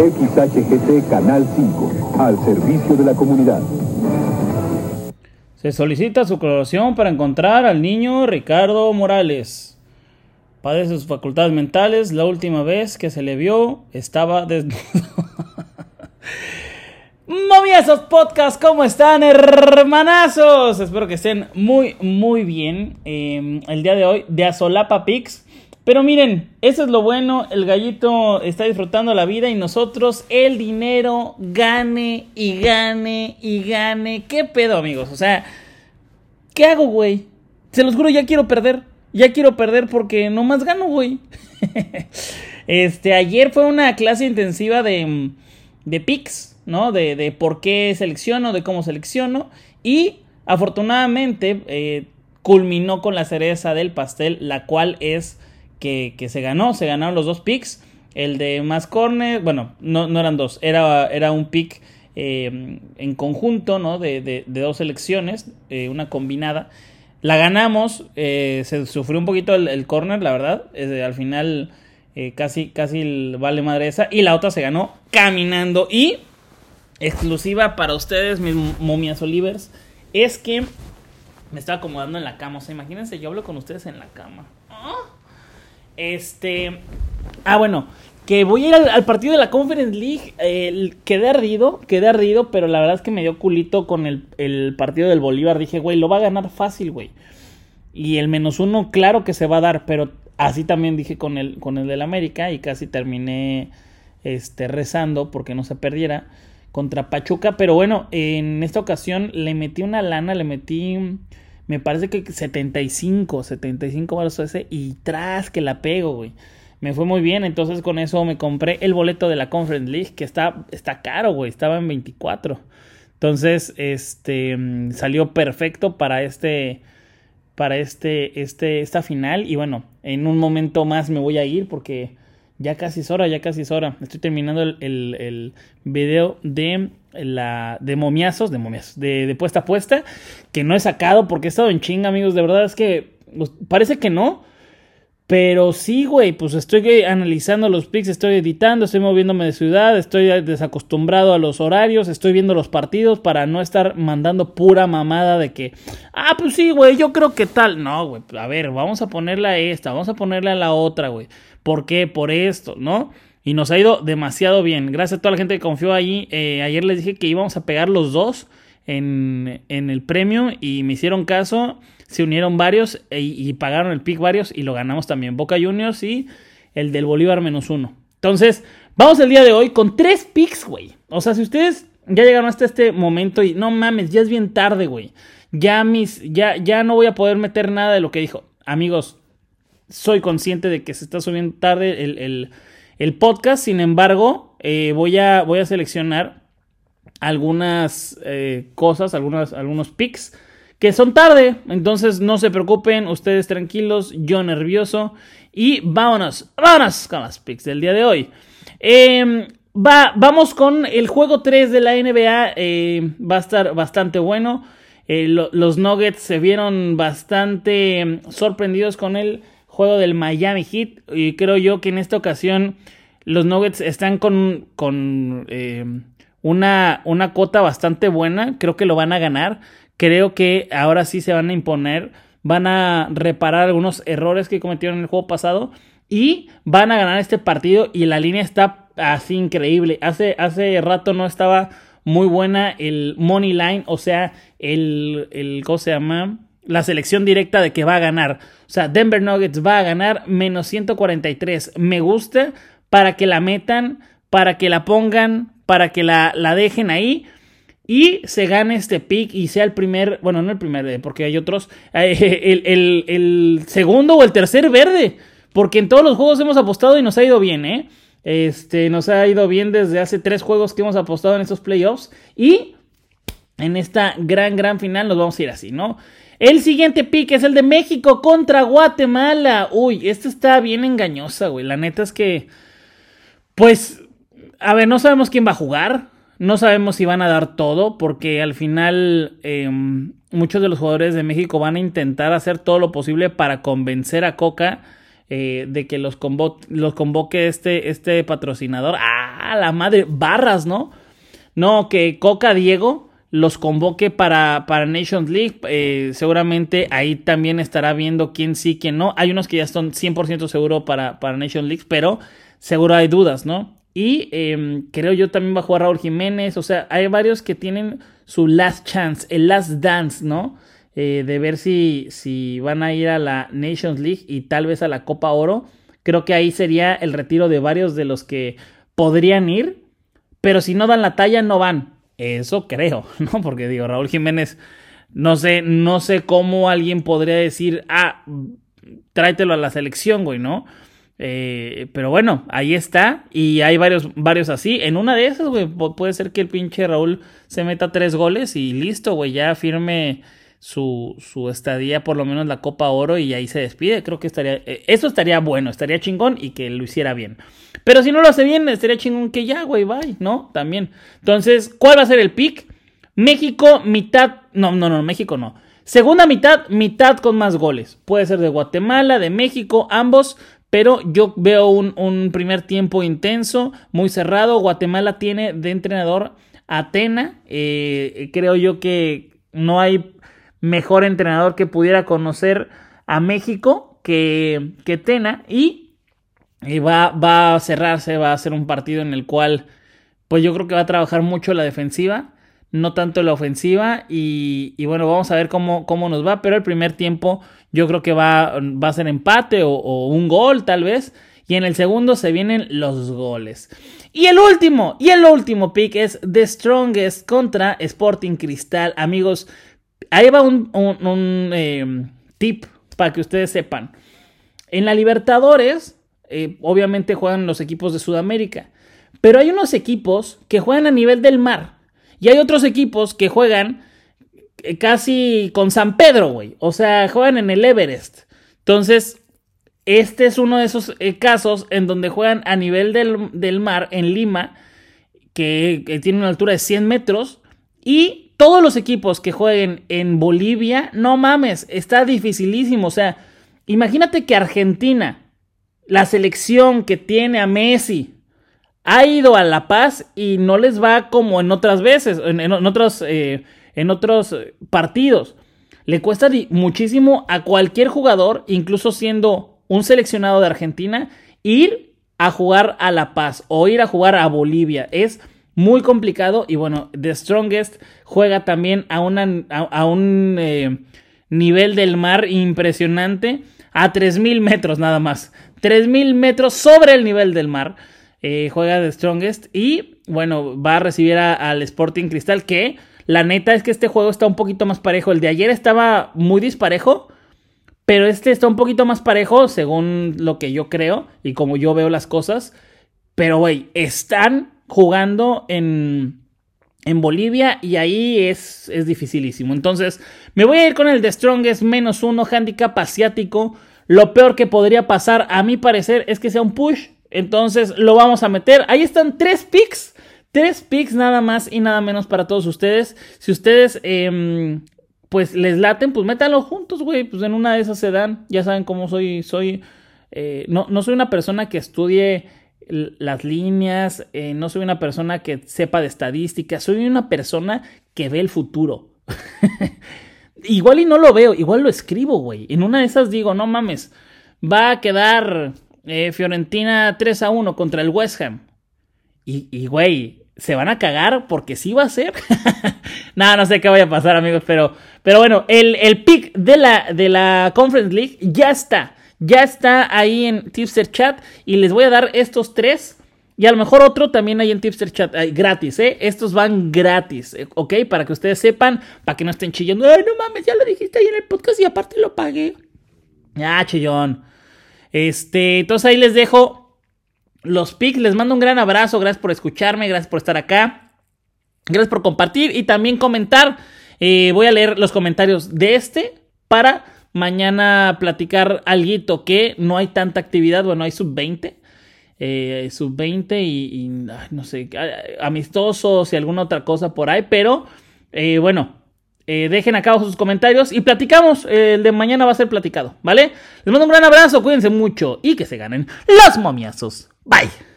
XHGC Canal 5, al servicio de la comunidad. Se solicita su colaboración para encontrar al niño Ricardo Morales. Padece sus facultades mentales. La última vez que se le vio estaba desnudo. Moviesos Podcast, ¿cómo están, hermanazos? Espero que estén muy, muy bien. Eh, el día de hoy, de Azolapa Pix. Pero miren, eso es lo bueno, el gallito está disfrutando la vida y nosotros el dinero gane y gane y gane. ¿Qué pedo, amigos? O sea, ¿qué hago, güey? Se los juro, ya quiero perder. Ya quiero perder porque no más gano, güey. este, ayer fue una clase intensiva de, de picks, ¿no? De, de por qué selecciono, de cómo selecciono. Y afortunadamente eh, culminó con la cereza del pastel, la cual es que, se ganó, se ganaron los dos picks. El de más corner, bueno, no, no eran dos, era, era un pick eh, en conjunto, ¿no? De, de, dos selecciones, eh, una combinada. La ganamos, eh, se sufrió un poquito el, corner, la verdad. al final casi, casi vale madre esa. Y la otra se ganó caminando. Y exclusiva para ustedes, mis momias olivers, es que me estaba acomodando en la cama. O sea, imagínense, yo hablo con ustedes en la cama. ¿Ah? Este. Ah, bueno. Que voy a ir al, partido de la Conference League. quedé ardido, quedé ardido, pero la verdad es que me dio culito con el, partido del Bolívar. Dije, güey, lo va a ganar fácil, güey. Y el menos uno, claro que se va a dar, pero así también dije con el, con el del América y casi terminé este, rezando porque no se perdiera contra Pachuca. Pero bueno, en esta ocasión le metí una lana, le metí me parece que 75, 75 baros ese y tras que la pego, güey. Me fue muy bien, entonces con eso me compré el boleto de la Conference League, que está, está caro, güey, estaba en 24. Entonces, este, salió perfecto para este, para este, este, esta final. Y bueno, en un momento más me voy a ir porque ya casi es hora, ya casi es hora. Estoy terminando el, el, video de la de momiazos, de momiazos, de, de, puesta a puesta, que no he sacado porque he estado en chinga, amigos. De verdad es que pues, parece que no. Pero sí, güey, pues estoy analizando los pics, estoy editando, estoy moviéndome de ciudad, estoy desacostumbrado a los horarios, estoy viendo los partidos para no estar mandando pura mamada de que, ah, pues sí, güey, yo creo que tal. No, güey, a ver, vamos a ponerle a esta, vamos a ponerle a la otra, güey. ¿Por qué? Por esto, ¿no? Y nos ha ido demasiado bien. Gracias a toda la gente que confió allí. Eh, ayer les dije que íbamos a pegar los dos en, el premio y me hicieron caso. Se unieron varios e, y pagaron el pick varios y lo ganamos también. Boca Juniors y el del Bolívar menos uno. Entonces, vamos el día de hoy con tres picks, güey. O sea, si ustedes ya llegaron hasta este momento y no mames, ya es bien tarde, güey. Ya mis, ya, ya no voy a poder meter nada de lo que dijo. Amigos, soy consciente de que se está subiendo tarde el, podcast, sin embargo, eh, voy, a, voy a seleccionar algunas eh, cosas, algunas, algunos picks que son tarde, entonces no se preocupen, ustedes tranquilos, yo nervioso y vámonos, vámonos con las picks del día de hoy. Em, va, vamos con el juego 3 de la NBA, eh, va a estar bastante bueno. los Nuggets se vieron bastante em, sorprendidos con él juego del Miami Heat. Y creo yo que en esta ocasión los Nuggets están con, con eh, una, una cuota bastante buena. Creo que lo van a ganar. Creo que ahora sí se van a imponer. Van a reparar algunos errores que cometieron en el juego pasado. Y van a ganar este partido. Y la línea está así increíble. Hace, hace rato no estaba muy buena el money line. O sea, el, el ¿cómo se llama? la selección directa de que va a ganar. O sea, Denver Nuggets va a ganar menos 143. Me gusta para que la metan, para que la pongan, para que la, dejen ahí. Y se gane este pick y sea el primer, bueno, no el primer, eh, porque hay otros, eh, el, segundo o el tercer verde. Porque en todos los juegos hemos apostado y nos ha ido bien, ¿eh? Este, nos ha ido bien desde hace tres juegos que hemos apostado en estos playoffs. Y en esta gran, gran final nos vamos a ir así, ¿no? El siguiente pick es el de México contra Guatemala. Uy, esta está bien engañosa, güey. La neta es que, pues, a ver, no sabemos quién va a jugar. No sabemos si van a dar todo, porque al final em, muchos de los jugadores de México van a intentar hacer todo lo posible para convencer a Coca eh, de que los, los convoque este, este patrocinador. Ah, la madre, barras, ¿no? No, que Coca Diego los convoque para, para Nations League. Eh, seguramente ahí también estará viendo quién sí, quién no. Hay unos que ya están 100% seguros para, para Nations League, pero seguro hay dudas, ¿no? Y em, creo yo también va a jugar Raúl Jiménez. O sea, hay varios que tienen su last chance, el last dance, ¿no? Eh, de ver si, si van a ir a la Nations League y tal vez a la Copa Oro. Creo que ahí sería el retiro de varios de los que podrían ir. Pero si no dan la talla, no van. Eso creo, ¿no? Porque digo, Raúl Jiménez, no sé, no sé cómo alguien podría decir, ah, tráetelo a la selección, güey, ¿no? Eh, pero bueno, ahí está. Y hay varios, varios así. En una de esas, güey, puede ser que el pinche Raúl se meta tres goles y listo, güey, ya firme su, su estadía, por lo menos la Copa Oro, y ahí se despide. Creo que estaría, eh, eso estaría bueno, estaría chingón y que lo hiciera bien. Pero si no lo hace bien, estaría chingón que ya, güey, bye, ¿no? También. Entonces, ¿cuál va a ser el pick? México, mitad, no, no, no, México no. Segunda mitad, mitad con más goles. Puede ser de Guatemala, de México, ambos. Pero yo veo un, un primer tiempo intenso, muy cerrado. Guatemala tiene de entrenador Atena. Eh, creo yo que no hay mejor entrenador que pudiera conocer a México que, que Tena y, va, va, a cerrarse, va a ser un partido en el cual pues yo creo que va a trabajar mucho la defensiva, no tanto la ofensiva y, bueno, vamos a ver cómo, cómo, nos va, pero el primer tiempo yo creo que va, va a ser empate o, o un gol tal vez y en el segundo se vienen los goles. Y el último, y el último pick es The Strongest contra Sporting Cristal. Amigos, ahí va un, eh, tip para que ustedes sepan. En la Libertadores, eh, obviamente juegan los equipos de Sudamérica, pero hay unos equipos que juegan a nivel del mar y hay otros equipos que juegan eh, casi con San Pedro, güey. O sea, juegan en el Everest. Entonces, este es uno de esos casos en donde juegan a nivel del, mar en Lima, que, que, tiene una altura de 100 metros, y todos los equipos que jueguen en Bolivia, no mames, está dificilísimo. O sea, imagínate que Argentina, la selección que tiene a Messi, ha ido a La Paz y no les va como en otras veces, en, otros, eh, en otros partidos. Le cuesta muchísimo a cualquier jugador, incluso siendo un seleccionado de Argentina, ir a jugar a La Paz o ir a jugar a Bolivia. Es muy complicado. Y bueno, The Strongest juega también a, una, a, un eh, nivel del mar impresionante. A 3.000 metros nada más. 3.000 metros sobre el nivel del mar. Eh, juega The Strongest. Y bueno, va a recibir al Sporting Cristal. Que la neta es que este juego está un poquito más parejo. El de ayer estaba muy disparejo. Pero este está un poquito más parejo, según lo que yo creo y como yo veo las cosas. Pero, güey, están jugando en, en Bolivia y ahí es, es dificilísimo. Entonces, me voy a ir con el de Strongest menos uno, handicap asiático. Lo peor que podría pasar, a mi parecer, es que sea un push. Entonces, lo vamos a meter. Ahí están tres picks. Tres picks nada más y nada menos para todos ustedes. Si ustedes, em, pues, les laten, pues métanlo juntos, güey. Pues en una de esas se dan. Ya saben cómo soy. Soy. Eh, no, no soy una persona que estudie las líneas, eh, no soy una persona que sepa de estadística, soy una persona que ve el futuro. igual y no lo veo, igual lo escribo, güey. En una de esas digo, no mames, va a quedar eh, Fiorentina 3 a 1 contra el West Ham. Y, güey, se van a cagar porque sí va a ser. Nada, no sé qué vaya a pasar, amigos, pero, pero bueno, el, el pick de la, de la Conference League ya está. Ya está ahí en Tipster Chat y les voy a dar estos tres. Y a lo mejor otro también hay en Tipster Chat, gratis, ¿eh? Estos van gratis, eh, ¿ok? Para que ustedes sepan, para que no estén chillando. Ay, no mames, ya lo dijiste ahí en el podcast y aparte lo pagué. Ya, chillón. Este, entonces ahí les dejo los pics. Les mando un gran abrazo. Gracias por escucharme, gracias por estar acá. Gracias por compartir y también comentar. Eh, voy a leer los comentarios de este para Mañana platicar algo que no hay tanta actividad, bueno, hay sub-20. Eh, sub-20 y, no sé, amistosos y alguna otra cosa por ahí, pero eh, bueno, Eh, dejen acá sus comentarios y platicamos. el de mañana va a ser platicado, ¿vale? Les mando un gran abrazo, cuídense mucho y que se ganen los momiazos. Bye.